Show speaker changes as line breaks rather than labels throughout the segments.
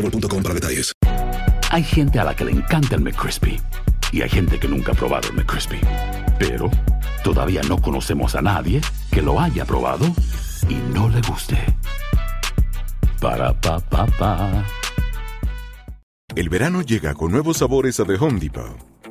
boostmobile.com para detalles.
Hay gente a la que le encanta el McCrispy y hay gente que nunca ha probado el McCrispy. Pero todavía no conocemos a nadie que lo haya probado y no le guste. Para pa pa pa.
El verano llega con nuevos sabores a The Home Depot.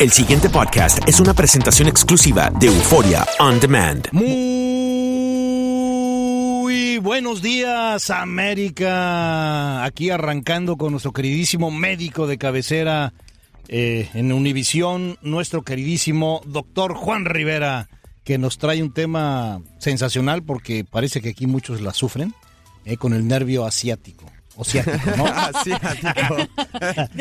El siguiente podcast es una presentación exclusiva de Euforia On Demand.
Muy buenos días, América. Aquí arrancando con nuestro queridísimo médico de cabecera eh, en Univisión, nuestro queridísimo doctor Juan Rivera, que nos trae un tema sensacional porque parece que aquí muchos la sufren eh, con el nervio asiático. O ciático, ¿no?
Asiático.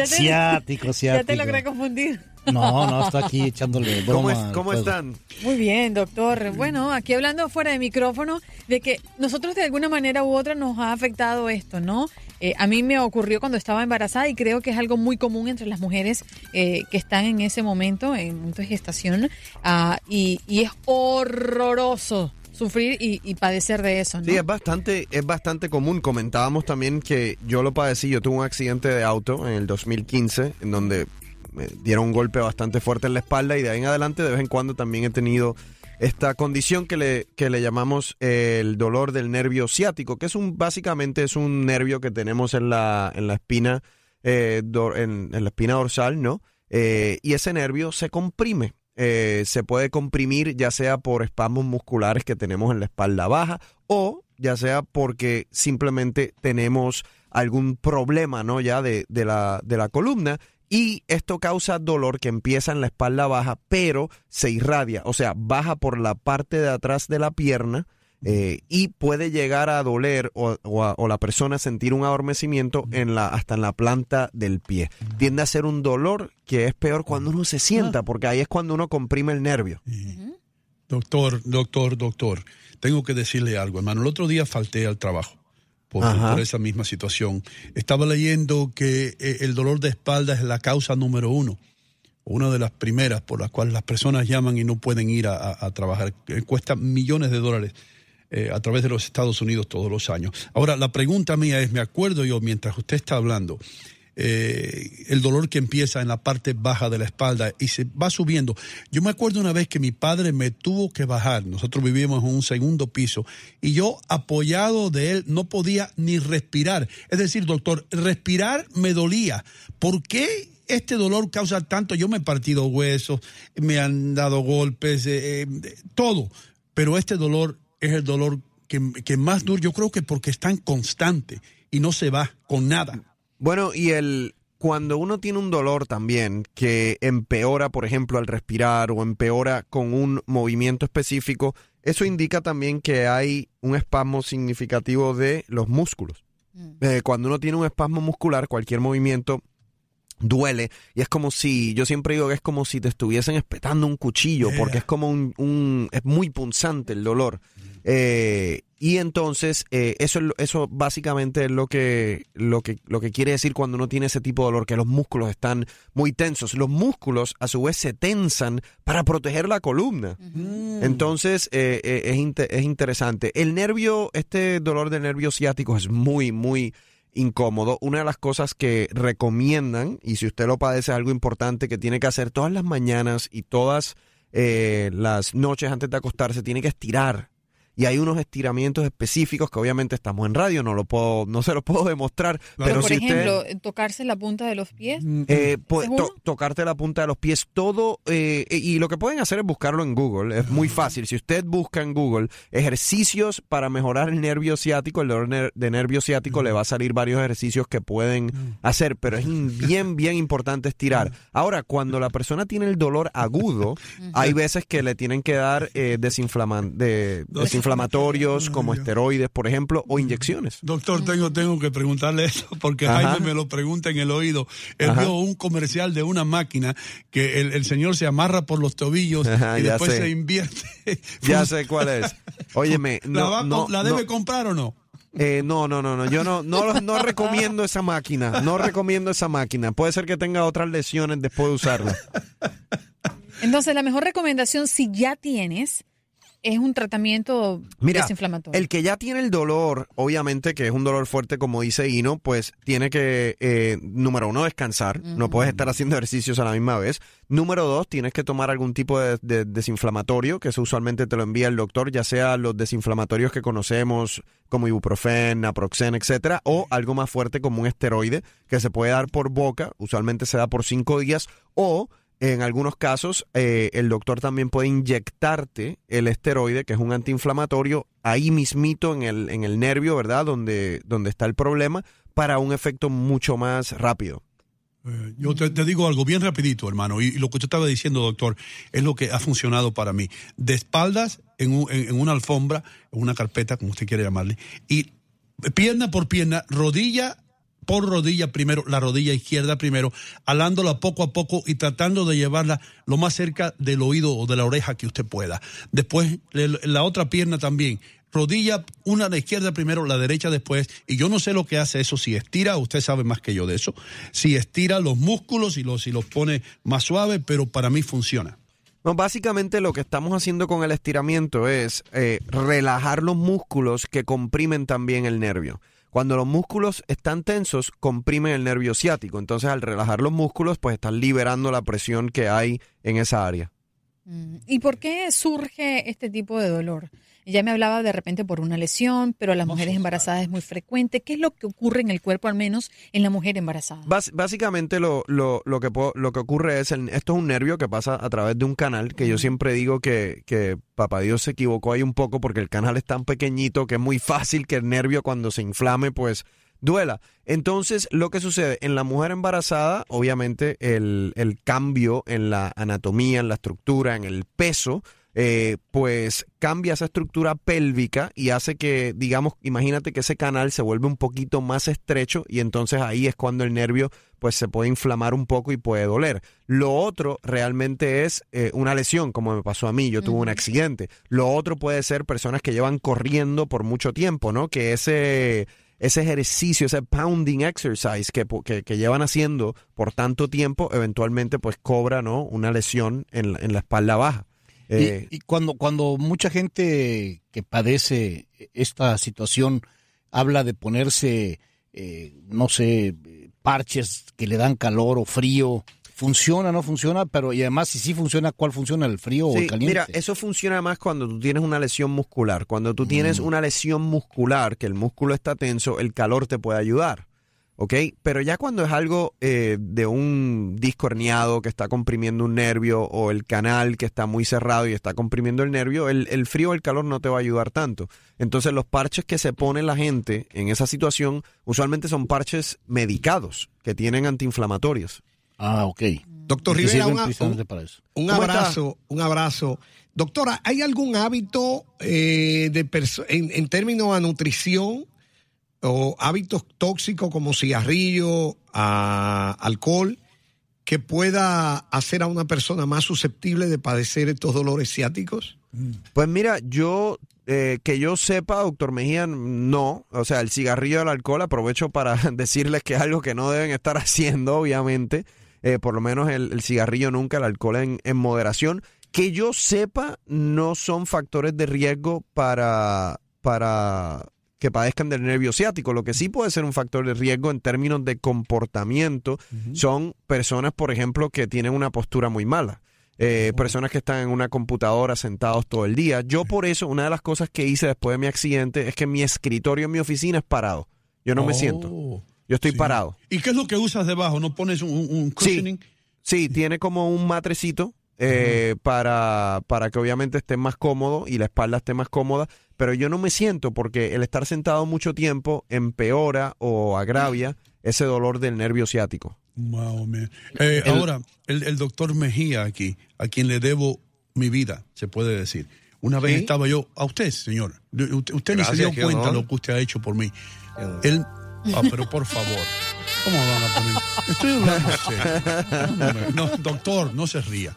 ciático, ciático.
Ya te logré confundir.
No, no, está aquí echándole broma.
¿Cómo, es- cómo están?
Muy bien, doctor. Bueno, aquí hablando fuera de micrófono, de que nosotros de alguna manera u otra nos ha afectado esto, ¿no? Eh, a mí me ocurrió cuando estaba embarazada y creo que es algo muy común entre las mujeres eh, que están en ese momento, en momento de gestación, ah, y, y es horroroso sufrir y, y padecer de eso, ¿no?
Sí, es bastante, es bastante común. Comentábamos también que yo lo padecí, yo tuve un accidente de auto en el 2015, en donde me dieron un golpe bastante fuerte en la espalda y de ahí en adelante de vez en cuando también he tenido esta condición que le, que le llamamos el dolor del nervio ciático, que es un, básicamente es un nervio que tenemos en la, en la espina, eh, en la espina dorsal, ¿no? Eh, y ese nervio se comprime. Eh, se puede comprimir ya sea por espasmos musculares que tenemos en la espalda baja o ya sea porque simplemente tenemos algún problema, ¿no? Ya de, de la, de la columna y esto causa dolor que empieza en la espalda baja, pero se irradia, o sea, baja por la parte de atrás de la pierna eh, y puede llegar a doler o, o a- o la persona sentir un adormecimiento en la, hasta en la planta del pie. Tiende a ser un dolor que es peor cuando uno se sienta, porque ahí es cuando uno comprime el nervio.
Doctor, doctor, doctor, tengo que decirle algo, hermano. El otro día falté al trabajo por, esa misma situación. Estaba leyendo que eh, el dolor de espalda es la causa número uno, una de las primeras por las cuales las personas llaman y no pueden ir a, a- a trabajar. Eh, Cuesta millones de dólares eh, a través de los Estados Unidos todos los años. Ahora, la pregunta mía es, me acuerdo yo mientras usted está hablando, eh, el dolor que empieza en la parte baja de la espalda y se va subiendo. Yo me acuerdo una vez que mi padre me tuvo que bajar, nosotros vivíamos en un segundo piso y yo apoyado de él no podía ni respirar. Es decir, doctor, respirar me dolía. ¿Por qué este dolor causa tanto? Yo me he partido huesos, me han dado golpes, eh, eh, todo, pero este dolor es el dolor que, más duro, yo creo que porque es tan constante y no se va con nada.
Bueno, y el cuando uno tiene un dolor también que empeora, por ejemplo, al respirar o empeora con un movimiento específico, eso indica también que hay un espasmo significativo de los músculos. Eh, cuando uno tiene un espasmo muscular, cualquier movimiento duele y es como si, yo siempre digo que es como si te estuviesen espetando un cuchillo, porque es como un, un- es muy punzante el dolor. Eh, y entonces eh, eso eso básicamente es lo que lo que lo que quiere decir cuando uno tiene ese tipo de dolor que los músculos están muy tensos. Los músculos a su vez se tensan para proteger la columna. Entonces eh, eh, es, inte- es interesante. El nervio, este dolor del nervio ciático es muy muy incómodo. Una de las cosas que recomiendan, y si usted lo padece, es algo importante que tiene que hacer todas las mañanas y todas eh, las noches antes de acostarse, tiene que estirar. Y hay unos estiramientos específicos que obviamente estamos en radio, no lo puedo, no se los puedo demostrar.
Pero,
Pero
por
si usted
ejemplo, tocarse la punta de los pies.
eh, puede
¿Seguro?
to- tocarte la punta de los pies, todo, eh, y lo que pueden hacer es buscarlo en Google, es muy fácil. Si usted busca en Google ejercicios para mejorar el nervio ciático, el dolor de nervio ciático, le va a salir varios ejercicios que pueden hacer, pero es bien, bien importante estirar. Ahora, cuando la persona tiene el dolor agudo, hay veces que le tienen que dar eh, desinflaman- de- desinflamatorios como esteroides, por ejemplo, o inyecciones.
Doctor, tengo, tengo que preguntarle eso porque
Ajá.
Jaime me lo pregunta en el oído. Él
Ajá.
vio un comercial de una máquina que el, el señor se amarra por los tobillos
Ajá,
y después
sé.
se invierte.
Ya sé cuál es. Óyeme,
¿La,
no,
va a
no,
¿la
no.
debe comprar o no?
Eh, no, no, no, no. Yo no, no, no recomiendo esa máquina. No recomiendo esa máquina. Puede ser que tenga otras lesiones después de usarla.
Entonces, la mejor recomendación, si ya tienes, es un tratamiento
Mira,
desinflamatorio.
el que ya tiene el dolor, obviamente que es un dolor fuerte, como dice Ino, pues tiene que, eh, número uno, descansar. No puedes estar haciendo ejercicios a la misma vez. Número dos, tienes que tomar algún tipo de, de desinflamatorio, que eso usualmente te lo envía el doctor, ya sea los desinflamatorios que conocemos como ibuprofen, naproxen, etcétera, o algo más fuerte como un esteroide que se puede dar por boca, usualmente se da por cinco días, o en algunos casos, eh, el doctor también puede inyectarte el esteroide, que es un antiinflamatorio, ahí mismito en el, en el nervio, ¿verdad? Donde, donde está el problema, para un efecto mucho más rápido.
Eh, Yo te, digo algo bien rapidito, hermano, y, lo que usted estaba diciendo, doctor, es lo que ha funcionado para mí. De espaldas, en, un- en- en una alfombra, en una carpeta, como usted quiere llamarle, y pierna por pierna, rodilla por rodilla primero, la rodilla izquierda primero, alándola poco a poco y tratando de llevarla lo más cerca del oído o de la oreja que usted pueda. Después, la otra pierna también. Rodilla, una la izquierda primero, la derecha después. Y yo no sé lo que hace eso, si estira, usted sabe más que yo de eso, si estira los músculos y los, y los pone más suave, pero para mí funciona.
No, básicamente lo que estamos haciendo con el estiramiento es eh, relajar los músculos que comprimen también el nervio. Cuando los músculos están tensos, comprimen el nervio ciático. Entonces, al relajar los músculos, pues están liberando la presión que hay en esa área.
Mm, ¿Y por qué surge este tipo de dolor? Ya me hablaba de repente por una lesión, pero a las mujeres embarazadas es muy frecuente. ¿Qué es lo que ocurre en el cuerpo, al menos en la mujer embarazada?
Básicamente lo, lo, lo, que puedo- lo que ocurre es, el- esto es un nervio que pasa a través de un canal, que yo siempre digo que, que Papá Dios se equivocó ahí un poco porque el canal es tan pequeñito que es muy fácil que el nervio cuando se inflame pues duela. Entonces lo que sucede en la mujer embarazada, obviamente el, el cambio en la anatomía, en la estructura, en el peso, eh, pues cambia esa estructura pélvica y hace que, digamos, imagínate que ese canal se vuelve un poquito más estrecho y entonces ahí es cuando el nervio pues se puede inflamar un poco y puede doler. Lo otro realmente es eh, una lesión, como me pasó a mí, yo tuve un accidente. Lo otro puede ser personas que llevan corriendo por mucho tiempo, ¿no? Que ese ese ejercicio, ese pounding exercise que, que, que llevan haciendo por tanto tiempo, eventualmente pues cobra, ¿no? Una lesión en, en la espalda baja.
Y-
Eh,
y, cuando, cuando mucha gente que padece esta situación habla de ponerse, eh, no sé, parches que le dan calor o frío, ¿funciona o no funciona? Pero y además, si sí funciona, ¿cuál funciona? ¿El frío o el caliente?
Mira, eso funciona más cuando tú tienes una lesión muscular. Cuando tú tienes una lesión muscular, que el músculo está tenso, el calor te puede ayudar. ¿Ok? Pero ya cuando es algo eh, de un disco herniado que está comprimiendo un nervio o el canal que está muy cerrado y está comprimiendo el nervio, el, el frío o el calor no te va a ayudar tanto. Entonces los parches que se pone la gente en esa situación usualmente son parches medicados que tienen antiinflamatorios.
Ah, ok.
Doctor Rivera, una- un-. Un
¿Cómo
abrazo, un abrazo. Doctora, ¿hay algún hábito eh, de en, en términos de nutrición o hábitos tóxicos como cigarrillo, alcohol, que pueda hacer a una persona más susceptible de padecer estos dolores ciáticos?
Pues mira, yo, eh, que yo sepa, doctor Mejía, no. O sea, el cigarrillo y el alcohol, aprovecho para decirles que es algo que no deben estar haciendo, obviamente. Eh, por lo menos el, el cigarrillo nunca, el alcohol en, en moderación. Que yo sepa, no son factores de riesgo para, para que padezcan del nervio ciático. Lo que sí puede ser un factor de riesgo en términos de comportamiento son personas, por ejemplo, que tienen una postura muy mala. Eh, Personas que están en una computadora sentados todo el día. Yo por eso, una de las cosas que hice después de mi accidente es que mi escritorio en mi oficina es parado. Yo no me
Oh,
siento. Yo estoy parado.
¿Y qué es lo que usas debajo? ¿No pones un, un cushioning?
Sí, tiene como un matrecito eh, para, para que obviamente esté más cómodo y la espalda esté más cómoda, pero yo no me siento porque el estar sentado mucho tiempo empeora o agravia ese dolor del nervio ciático.
Wow, man. Eh,
El-
ahora, el, el doctor Mejía aquí, a quien le debo mi vida, se puede decir. Una vez estaba yo, a usted, señor, usted, usted ni se dio cuenta
honor.
lo que usted ha hecho por mí. Él, ah, pero por favor, ¿cómo van a poner? Estoy hablando serio. No, doctor, no se ría.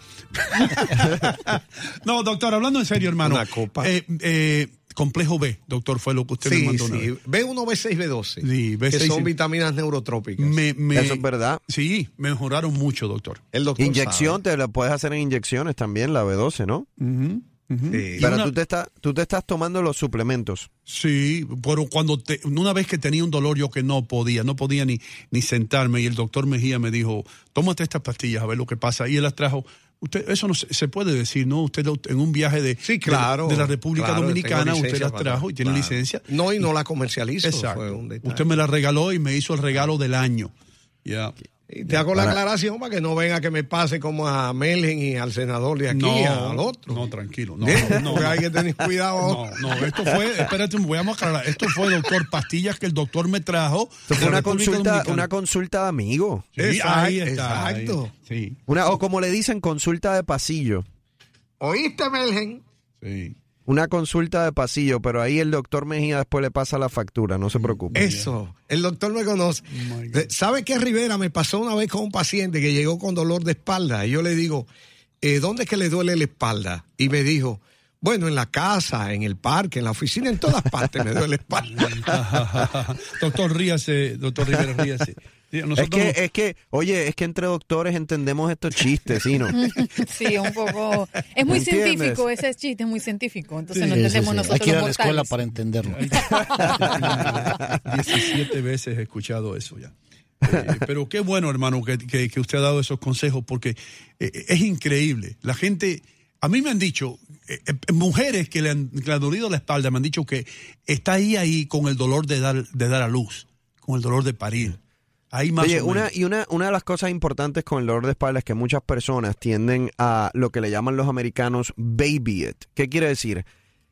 no, doctor, hablando en serio, hermano.
Una copa.
Eh, eh, complejo B, doctor, fue lo que usted me
Sí,
mandó. una
sí.
vez.
B1, B6, B12.
Sí, B6
que son vitaminas neurotrópicas.
Me- me-
Eso es verdad.
Sí, mejoraron mucho, doctor.
El doctor
Inyección, te la puedes hacer en inyecciones también, la B12, ¿no?
Sí.
Pero
una-
tú, te estás, tú te estás tomando los suplementos.
Sí, pero cuando te, una vez que tenía un dolor yo que no podía, no podía ni, ni sentarme y el doctor Mejía me dijo, tómate estas pastillas a ver lo que pasa. Y él las trajo. Usted, eso no se, se puede decir, ¿no? Usted en un viaje de,
Sí, claro.
de, de la República
Claro,
Dominicana, usted las trajo y tiene
claro.
licencia.
No, y no la comercializo.
Exacto.
fue un detalle.
Usted me la regaló y me hizo el regalo del año. Ya.
Y te hago la aclaración para que no venga que me pase como a Melgen y al senador de aquí,
No,
al otro.
no, tranquilo. No,
¿Eh?
no,
Porque
no.
hay que tener cuidado.
No, no, esto fue, espérate, voy a aclarar. Esto fue, doctor, pastillas que el doctor me trajo.
Esto fue una consulta,
Dominicana.
una consulta de amigo.
Sí,
Exacto,
ahí está.
exacto.
ahí. Sí,
Una, o como le dicen, consulta de pasillo.
¿Oíste, Melgen?
sí.
Una consulta de pasillo, pero ahí el doctor Mejía después le pasa la factura, no se preocupe.
Eso. El doctor me conoce. Eh, ¿Sabe qué, Rivera? Me pasó una vez con un paciente que llegó con dolor de espalda. Y yo le digo, eh, ¿dónde es que le duele la espalda? Y me dijo, bueno, en la casa, en el parque, en la oficina, en todas partes me duele la espalda.
doctor Ríase, doctor Rivera Ríase.
Es que,
no-
es que, oye, es que entre doctores entendemos estos chistes, ¿sí, no?
Sí, un poco. Es muy
¿Entiendes?
científico, ese chiste es muy científico. Entonces
Sí,
no entendemos
sí.
nosotros.
Hay que ir a la escuela para entenderlo.
17 veces he escuchado eso ya. Eh, pero qué bueno, hermano, que, que- que usted ha dado esos consejos porque eh, es increíble. La gente, a mí me han dicho, eh, eh, mujeres que le, han, que le han dolido la espalda, me han dicho que está ahí, ahí con el dolor de dar, de dar a luz, con el dolor de parir. Ahí más
Oye,
o
una, y una, una de las cosas importantes con el dolor de espalda es que muchas personas tienden a lo que le llaman los americanos baby it. ¿Qué quiere decir?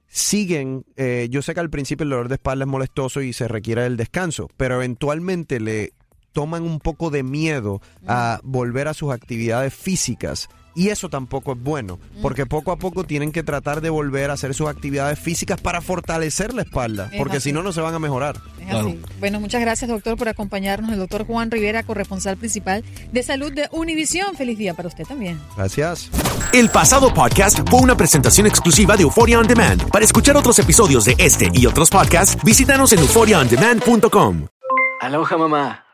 Siguen, eh, yo sé que al principio el dolor de espalda es molestoso y se requiere el descanso, pero eventualmente le toman un poco de miedo a volver a sus actividades físicas. Y eso tampoco es bueno, porque poco a poco tienen que tratar de volver a hacer sus actividades físicas para fortalecer la espalda,
Es
porque
así.
si no, no se van a mejorar.
Es así. Bueno, muchas gracias, doctor, por acompañarnos. El doctor Juan Rivera, corresponsal principal de salud de Univisión. Feliz día para usted también.
Gracias.
El pasado podcast fue una presentación exclusiva de Euphoria On Demand. Para escuchar otros episodios de este y otros podcasts, visítanos en euphoriaondemand.com.
Aloha mamá.